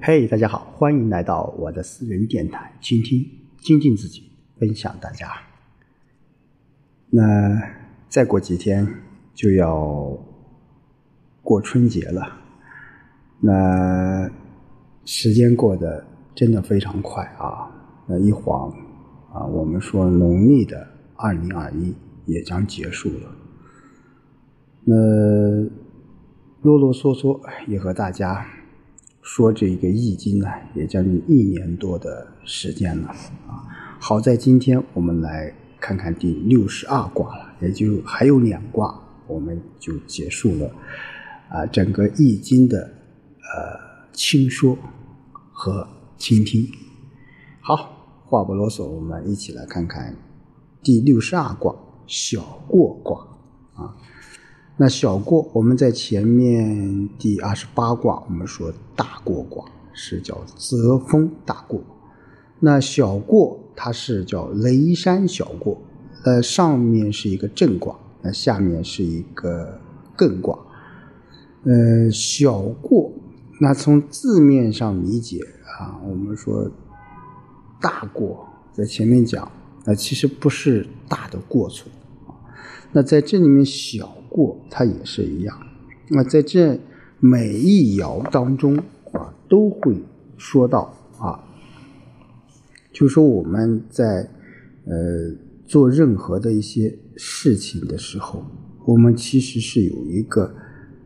嘿大家好，欢迎来到我的私人电台，倾听、精进自己，分享大家。那再过几天就要过春节了，那时间过得真的非常快啊！那一晃啊，我们说农历的二零二一也将结束了。那啰啰嗦嗦也和大家说这个易经呢，也将近一年多的时间了啊。好在今天我们来看看第六十二卦了，也就还有两卦，我们就结束了啊整个易经的呃轻说和倾听。好，话不啰嗦，我们一起来看看第六十二卦小过卦啊。那小过，我们在前面第二十八卦，我们说大过卦是叫泽风大过，那小过它是叫雷山小过，呃，上面是一个震卦，那下面是一个艮卦，呃，小过，那从字面上理解啊，我们说大过在前面讲，那其实不是大的过错啊，那在这里面小。过它也是一样，那在这每一爻当中啊，都会说到啊，就说我们在呃做任何的一些事情的时候，我们其实是有一个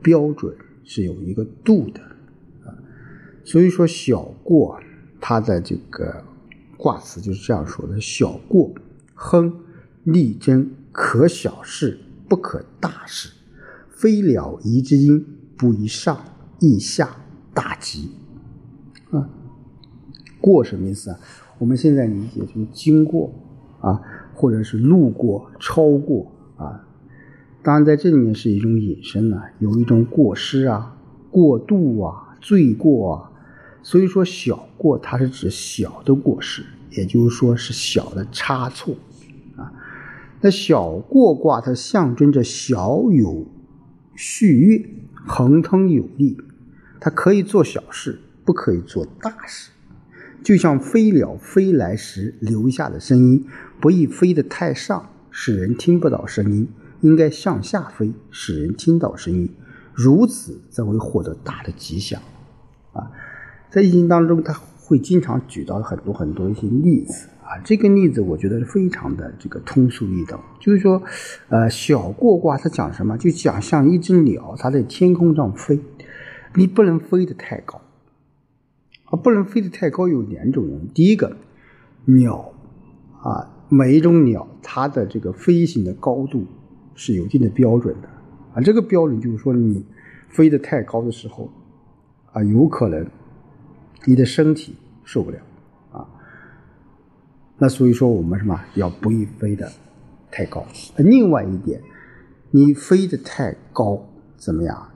标准，是有一个度的啊。所以说小过，它的这个卦辞就是这样说的：小过，亨，利贞，可小事。不可大事，非了宜之音，不宜上，宜下，大吉。啊，过什么意思啊？我们现在理解就是经过啊，或者是路过、超过啊。当然，在这里面是一种引申呢，有一种过失啊、过度啊、罪过啊。所以说，小过它是指小的过失，也就是说是小的差错啊。那小过卦，它象征着小有序约，恒通有力。它可以做小事，不可以做大事。就像飞鸟飞来时留下的声音，不宜飞得太上，使人听不到声音；应该向下飞，使人听到声音。如此则会获得大的吉祥。啊，在易经当中，他会经常举到很多很多一些例子。这个例子我觉得是非常的这个通俗易懂，就是说，呃，小过卦它讲什么？就讲像一只鸟，它在天空上飞，你不能飞得太高，啊，不能飞得太高有两种原因。第一个，鸟啊，每一种鸟它的这个飞行的高度是有一定的标准的，啊，这个标准就是说你飞得太高的时候，啊，有可能你的身体受不了。那所以说，我们什么要不宜飞得太高。另外一点，你飞得太高怎么样？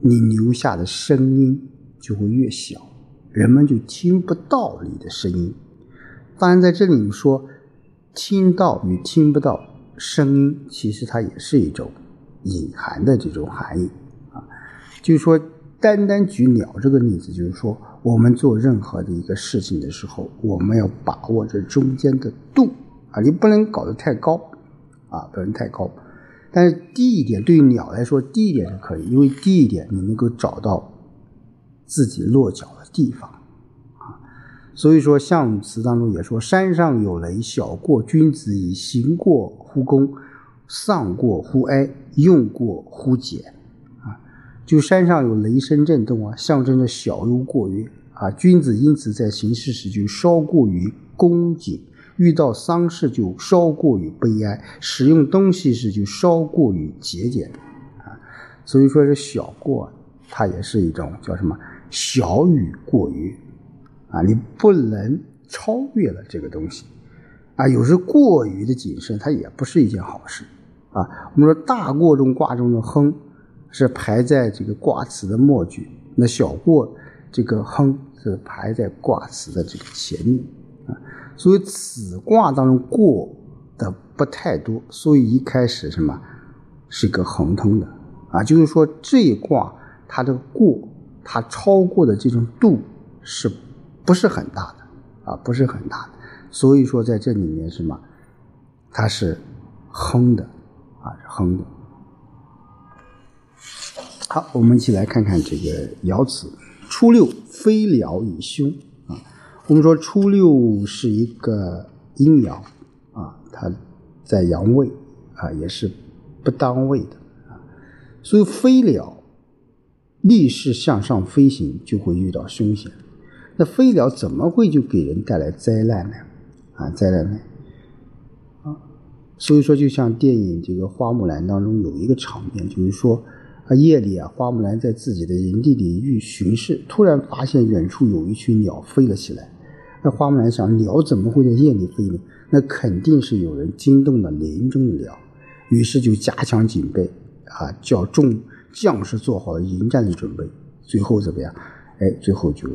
你留下的声音就会越小，人们就听不到你的声音。当然，在这里说听到与听不到声音，其实它也是一种隐含的这种含义啊。就是说，单单举鸟这个例子，就是说。我们做任何的一个事情的时候，我们要把握这中间的度啊，你不能搞得太高啊，不能太高。但是低一点，对于鸟来说，低一点是可以，因为低一点你能够找到自己落脚的地方啊。所以说，象辞当中也说：“山上有雷，小过君子矣。行过乎公，丧过乎哀，用过乎俭。”就山上有雷声震动啊，象征着小忧过约啊。君子因此在行事时就稍过于恭谨，遇到丧事就稍过于悲哀，使用东西时就稍过于节俭啊。所以说，这小过，它也是一种叫什么小雨过于啊，你不能超越了这个东西啊。有时过于的谨慎，它也不是一件好事啊。我们说大过中卦中的亨。是排在这个卦辞的末句，那小过这个亨是排在卦辞的这个前面啊，所以此卦当中过的不太多，所以一开始什么是个恒通的啊，就是说这一卦它的过它超过的这种度是不是很大的啊？不是很大的，所以说在这里面什么，它是亨的啊，是亨的。好，我们一起来看看这个爻辞：初六，飞鸟以凶啊。我们说初六是一个阴爻啊，它在阳位啊，也是不当位的啊。所以飞鸟逆势向上飞行，就会遇到凶险。那飞鸟怎么会就给人带来灾难呢？啊，灾难呢？啊，所以说，就像电影这个《花木兰》当中有一个场面，就是说。啊，夜里啊，花木兰在自己的营地里遇巡视，突然发现远处有一群鸟飞了起来。那花木兰想，鸟怎么会在夜里飞呢？那肯定是有人惊动了林中的鸟，于是就加强警备，啊，叫众将士做好了迎战的准备。最后怎么样？哎，最后就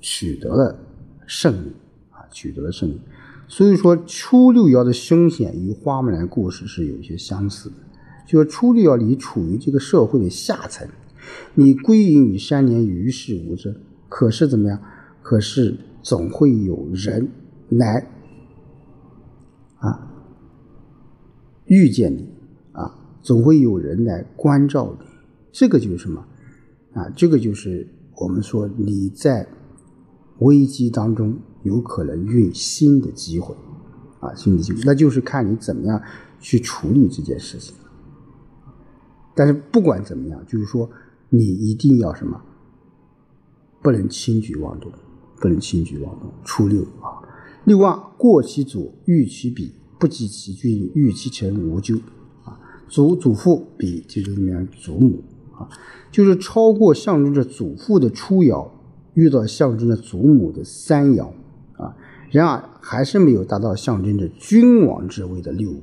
取得了胜利，啊，取得了胜利。所以说，初六爻的凶险与花木兰故事是有些相似的。就是初六爻，你处于这个社会的下层，你归隐于山林，与世无争。可是怎么样？可是总会有人来啊遇见你啊，总会有人来关照你。这个就是什么啊？这个就是我们说你在危机当中有可能遇新的机会啊，新的机会，那就是看你怎么样去处理这件事情。但是不管怎么样，就是说，你一定要什么，不能轻举妄动，不能轻举妄动。初六啊，六二过其左，遇其彼，不及其君，遇其臣，无咎啊。祖祖父比这个里面祖母啊，就是超过象征着祖父的初爻，遇到象征着祖母的三爻啊，然而还是没有达到象征着君王之位的六五。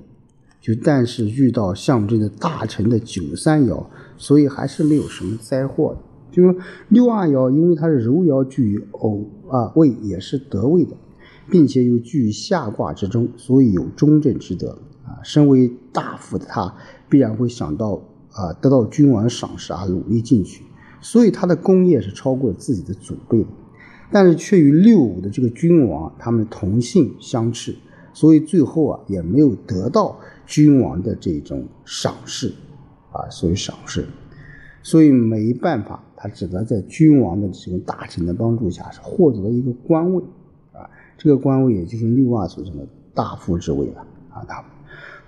就但是遇到象征着大臣的九三爻，所以还是没有什么灾祸的。就是六二爻，因为它是柔爻居于偶啊位，也是得位的，并且又居于下卦之中，所以有中正之德啊。身为大夫的他，必然会想到啊得到君王赏识啊，努力进取，所以他的功业是超过自己的祖辈的。但是却与六五的这个君王，他们同姓相斥，所以最后啊也没有得到。君王的这种赏识，啊，所以赏识，所以没办法，他只能在君王的这种大臣的帮助下，是获得了一个官位，啊，这个官位也就是六二所称的大夫之位了，啊，大夫。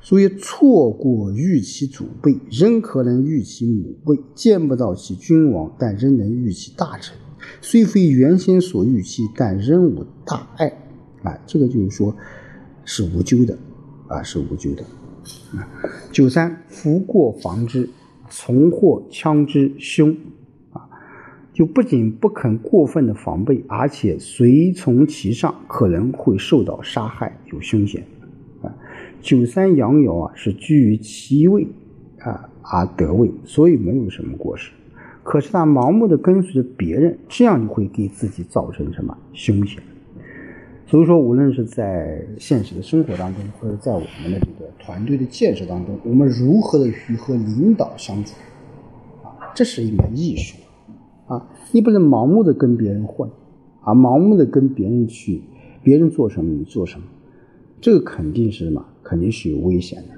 所以错过遇其祖辈，仍可能遇其母辈；见不到其君王，但仍能遇其大臣。虽非原先所预期，但仍无大碍，啊，这个就是说，是无咎的，啊，是无咎的。啊九三福过防之，从获枪之凶啊，就不仅不肯过分的防备，而且随从其上，可能会受到杀害，有凶险啊。九三阳爻啊，是居于其位啊而得位，所以没有什么过失。可是他盲目的跟随着别人，这样就会给自己造成什么凶险？所以说，无论是在现实的生活当中，或者在我们的这个团队的建设当中，我们如何的与和领导相处，啊，这是一门艺术，啊，你不能盲目的跟别人混，啊，盲目的跟别人去，别人做什么你做什么，这个肯定是什么？肯定是有危险的，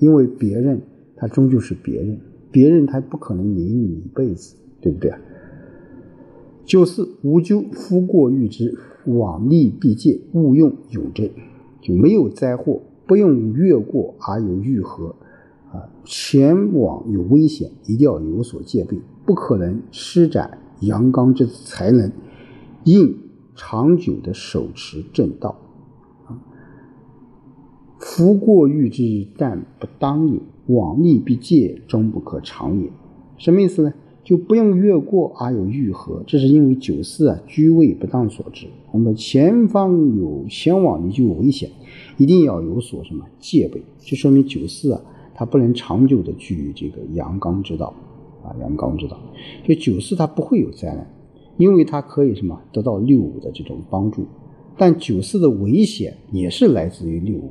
因为别人他终究是别人，别人他不可能领你一辈子，对不对啊？九四无咎，夫过欲之。往逆必戒，勿用永贞，就没有灾祸，不用越过而有愈合，啊，前往有危险，一定要有所戒备，不可能施展阳刚之才能，应长久的手持正道，啊，夫过欲之，但不当也；往逆必戒，终不可长也。什么意思呢？就不用越过而有愈合，这是因为九四啊居位不当所致。我们前方有前往你就有危险，一定要有所什么戒备，这说明九四啊它不能长久的居于这个阳刚之道啊阳刚之道。就九四它不会有灾难，因为它可以什么得到六五的这种帮助，但九四的危险也是来自于六五，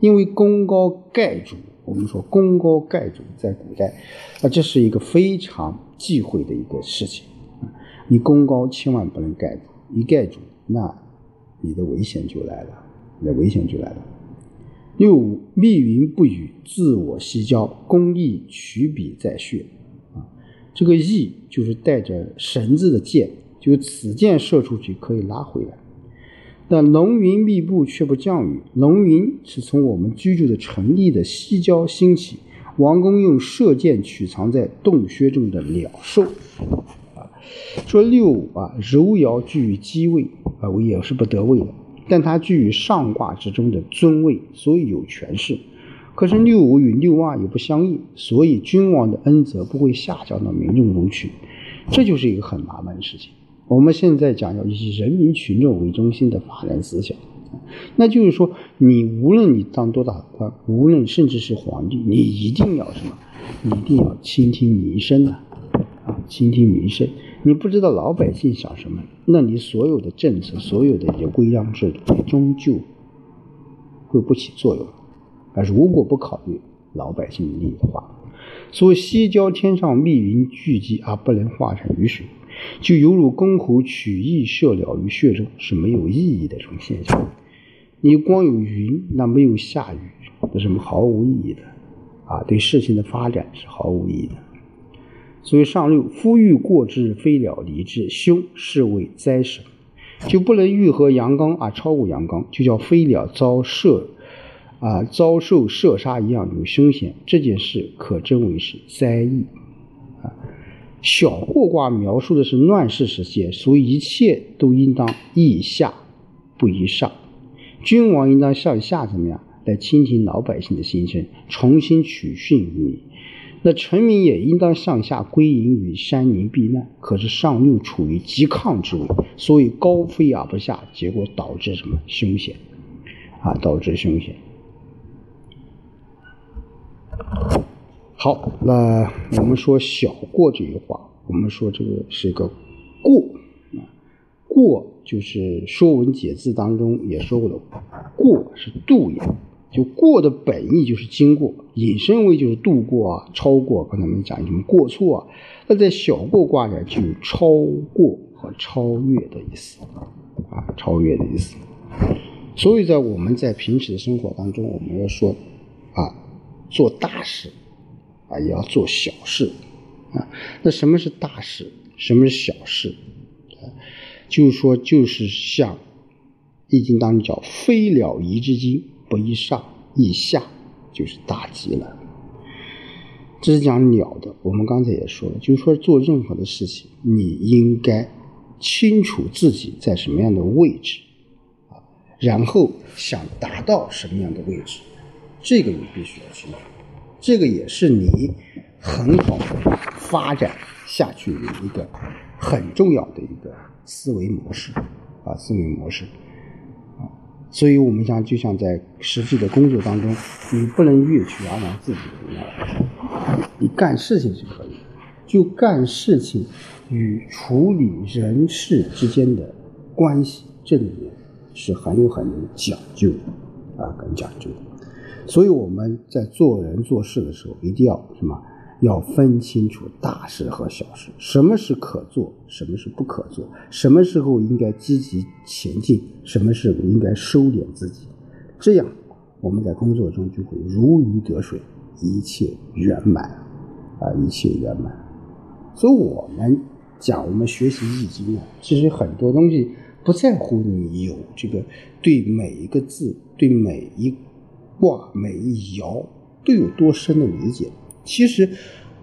因为功高盖主。我们说功高盖主，在古代，啊，这是一个非常忌讳的一个事情。你功高千万不能盖住一盖住，那你的危险就来了，你的危险就来了。六五，密云不语，自我西郊，公益取笔在穴。啊，这个翼就是带着绳子的箭，就此箭射出去可以拉回来。但浓云密布却不降雨，浓云是从我们居住的城邑的西郊兴起。王公用射箭取藏在洞穴中的鸟兽。啊，说六五啊，柔爻居于基位啊，我也是不得位的，但它居于上卦之中的尊位，所以有权势。可是六五与六二也不相应，所以君王的恩泽不会下降到民众中去，这就是一个很麻烦的事情。我们现在讲要以人民群众为中心的发展思想，那就是说，你无论你当多大官，无论甚至是皇帝，你一定要什么？你一定要倾听民生啊！啊，倾听民生。你不知道老百姓想什么，那你所有的政策、所有的一些规章制度，终究会不起作用。而如果不考虑老百姓的利益的话，所谓西郊天上密云聚集而不能化成雨水，就犹如公侯取义射鸟于穴中，是没有意义的这种现象。你光有云，那没有下雨，那是毫无意义的啊！对事情的发展是毫无意义的。所以上六，夫欲过之，飞鸟离之，凶，是谓灾神，就不能愈合阳刚而超过阳刚，就叫飞鸟遭射。啊，遭受射杀一样有凶险，这件事可真为是灾异。小过卦描述的是乱世时期，所以一切都应当宜下，不宜上。君王应当向下怎么样来倾听老百姓的心声，重新取训于民。那臣民也应当向下归隐于山林避难。可是上又处于极亢之位，所以高飞而不下，结果导致什么凶险？啊，导致凶险。好，那我们说“小过”这句话，我们说这个是一个“过”啊，“过”就是《说文解字》当中也说过的，“过”是度也，就过的本意就是经过，引申为就是度过啊、超过。刚才我们讲什么过错啊？那在“小过”卦里，就有超过和超越的意思啊，超越的意思。所以在我们在平时的生活当中，我们要说啊，做大事。啊，也要做小事，啊，那什么是大事？什么是小事？啊，就是说，就是像《易经》当中叫“飞鸟移之精，不宜上，宜下”，就是大吉了。这是讲鸟的。我们刚才也说了，就是说做任何的事情，你应该清楚自己在什么样的位置，啊，然后想达到什么样的位置，这个你必须要清楚。这个也是你很好发展下去的一个很重要的一个思维模式啊，思维模式啊，所以我们像就像在实际的工作当中，你不能越去而让自己，你干事情是可以，就干事情与处理人事之间的关系，这里面是很有很讲究的啊，很讲究的。所以我们在做人做事的时候，一定要什么？要分清楚大事和小事，什么是可做，什么是不可做，什么时候应该积极前进，什么时候应该收敛自己。这样我们在工作中就会如鱼得水，一切圆满啊，一切圆满。所以我们讲，我们学习易经啊，其实很多东西不在乎你有这个对每一个字，对每一。卦每一爻都有多深的理解？其实，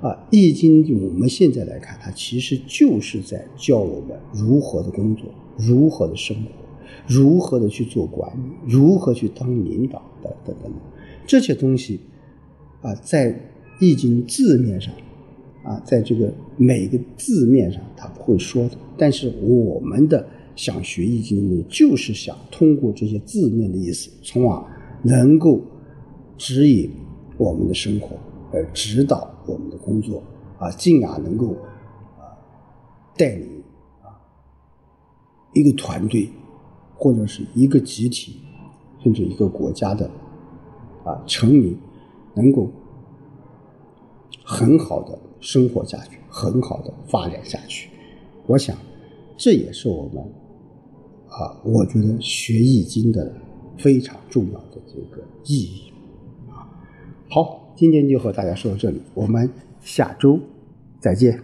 啊，《易经》我们现在来看，它其实就是在教我们如何的工作，如何的生活，如何的去做管理，如何去当领导等等等等。这些东西，啊，在《易经》字面上，啊，在这个每个字面上，它不会说的。但是我们的想学《易经》的，就是想通过这些字面的意思，从而。能够指引我们的生活，而指导我们的工作啊，进而能够啊带领啊一个团队或者是一个集体，甚至一个国家的啊成民，能够很好的生活下去，很好的发展下去。我想，这也是我们啊，我觉得学易经的非常重要的这个意义啊。好，今天就和大家说到这里，我们下周再见。